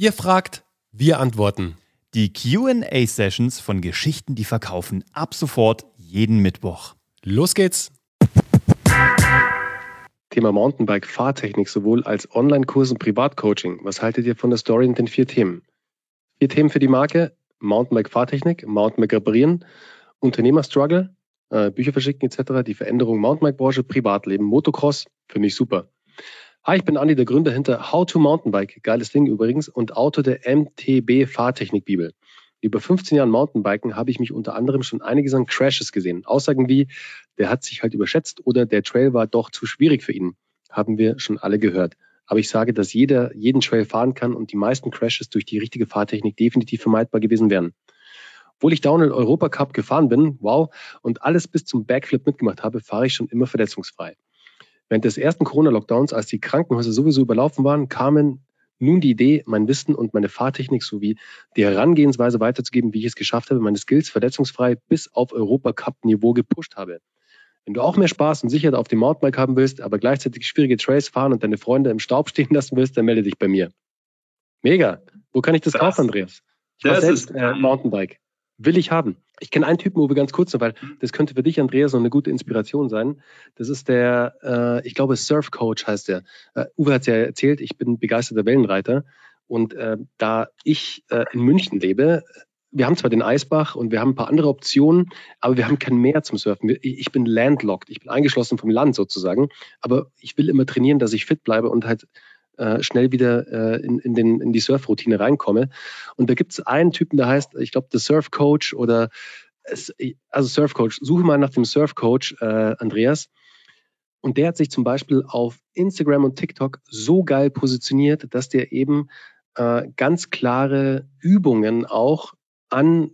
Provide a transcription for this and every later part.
Ihr fragt, wir antworten. Die QA-Sessions von Geschichten, die verkaufen, ab sofort jeden Mittwoch. Los geht's! Thema Mountainbike, Fahrtechnik sowohl als Online-Kurs und Privatcoaching. Was haltet ihr von der Story und den vier Themen? Vier Themen für die Marke: Mountainbike, Fahrtechnik, Mountainbike reparieren, Unternehmerstruggle, äh, Bücher verschicken etc., die Veränderung Mountainbike-Branche, Privatleben, Motocross. Für mich super. Hi, ich bin Andi, der Gründer hinter How to Mountainbike, geiles Ding übrigens, und Autor der MTB Fahrtechnik-Bibel. Über 15 Jahren Mountainbiken habe ich mich unter anderem schon einiges an Crashes gesehen. Aussagen wie, der hat sich halt überschätzt oder der Trail war doch zu schwierig für ihn, haben wir schon alle gehört. Aber ich sage, dass jeder jeden Trail fahren kann und die meisten Crashes durch die richtige Fahrtechnik definitiv vermeidbar gewesen wären. Obwohl ich Downhill Europa Cup gefahren bin, wow, und alles bis zum Backflip mitgemacht habe, fahre ich schon immer verletzungsfrei. Während des ersten Corona-Lockdowns, als die Krankenhäuser sowieso überlaufen waren, kamen nun die Idee, mein Wissen und meine Fahrtechnik sowie die Herangehensweise weiterzugeben, wie ich es geschafft habe, meine Skills verletzungsfrei bis auf Europacup-Niveau gepusht habe. Wenn du auch mehr Spaß und Sicherheit auf dem Mountainbike haben willst, aber gleichzeitig schwierige Trails fahren und deine Freunde im Staub stehen lassen willst, dann melde dich bei mir. Mega. Wo kann ich das, das kaufen, Andreas? Ich das selbst, ist äh, Mountainbike will ich haben. Ich kenne einen Typen, Uwe, ganz kurz, weil mhm. das könnte für dich, Andreas, noch eine gute Inspiration sein. Das ist der, äh, ich glaube, Surf Coach heißt der. Äh, Uwe hat es ja erzählt, ich bin begeisterter Wellenreiter. Und äh, da ich äh, in München lebe, wir haben zwar den Eisbach und wir haben ein paar andere Optionen, aber wir haben kein Meer zum Surfen. Ich bin landlocked, ich bin eingeschlossen vom Land sozusagen, aber ich will immer trainieren, dass ich fit bleibe und halt äh, schnell wieder äh, in, in, den, in die Surfroutine reinkomme. Und da gibt es einen Typen, der heißt, ich glaube, The Surf Coach oder also Surf Coach. Suche mal nach dem Surf Coach, äh, Andreas. Und der hat sich zum Beispiel auf Instagram und TikTok so geil positioniert, dass der eben äh, ganz klare Übungen auch an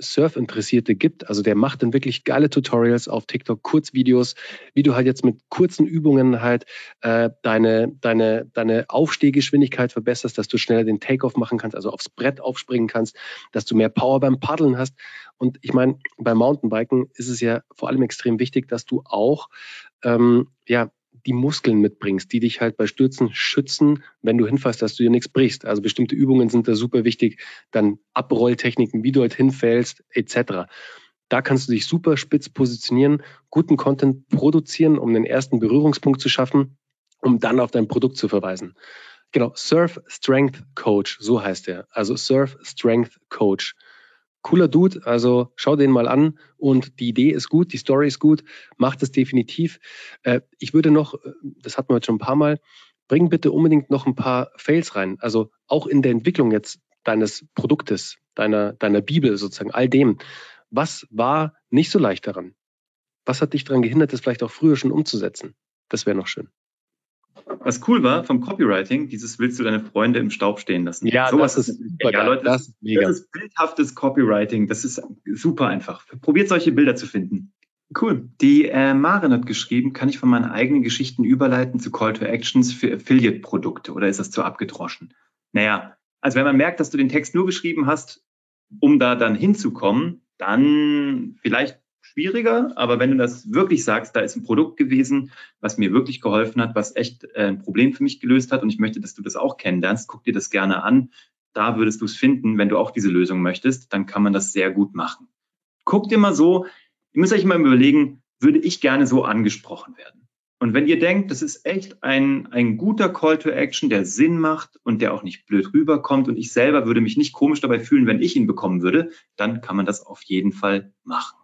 Surf-Interessierte gibt. Also der macht dann wirklich geile Tutorials auf TikTok, Kurzvideos, wie du halt jetzt mit kurzen Übungen halt äh, deine, deine, deine Aufstehgeschwindigkeit verbesserst, dass du schneller den Takeoff machen kannst, also aufs Brett aufspringen kannst, dass du mehr Power beim Paddeln hast. Und ich meine, beim Mountainbiken ist es ja vor allem extrem wichtig, dass du auch ähm, ja, die Muskeln mitbringst, die dich halt bei Stürzen schützen, wenn du hinfällst, dass du dir nichts brichst. Also bestimmte Übungen sind da super wichtig, dann Abrolltechniken, wie du halt hinfällst, etc. Da kannst du dich super spitz positionieren, guten Content produzieren, um den ersten Berührungspunkt zu schaffen, um dann auf dein Produkt zu verweisen. Genau, Surf Strength Coach, so heißt er. Also Surf Strength Coach cooler Dude, also schau den mal an und die Idee ist gut, die Story ist gut, macht es definitiv. Äh, ich würde noch, äh, das hatten wir jetzt schon ein paar Mal, bring bitte unbedingt noch ein paar Fails rein. Also auch in der Entwicklung jetzt deines Produktes, deiner, deiner Bibel sozusagen, all dem. Was war nicht so leicht daran? Was hat dich daran gehindert, das vielleicht auch früher schon umzusetzen? Das wäre noch schön. Was cool war vom Copywriting, dieses willst du deine Freunde im Staub stehen lassen. Ja, so das ist super. Ja, Leute, das, ist mega. Das ist bildhaftes Copywriting. Das ist super einfach. Probiert solche Bilder zu finden. Cool. Die äh, Maren hat geschrieben, kann ich von meinen eigenen Geschichten überleiten zu Call to Actions für Affiliate-Produkte oder ist das zu abgedroschen? Naja, also wenn man merkt, dass du den Text nur geschrieben hast, um da dann hinzukommen, dann vielleicht schwieriger, aber wenn du das wirklich sagst, da ist ein Produkt gewesen, was mir wirklich geholfen hat, was echt äh, ein Problem für mich gelöst hat und ich möchte, dass du das auch kennenlernst, guck dir das gerne an. Da würdest du es finden, wenn du auch diese Lösung möchtest, dann kann man das sehr gut machen. Guck dir mal so, ihr müsst euch mal überlegen, würde ich gerne so angesprochen werden? Und wenn ihr denkt, das ist echt ein, ein guter Call to Action, der Sinn macht und der auch nicht blöd rüberkommt und ich selber würde mich nicht komisch dabei fühlen, wenn ich ihn bekommen würde, dann kann man das auf jeden Fall machen.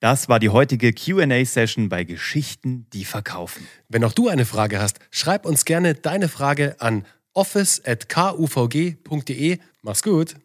Das war die heutige QA-Session bei Geschichten, die verkaufen. Wenn auch du eine Frage hast, schreib uns gerne deine Frage an office.kuvg.de. Mach's gut.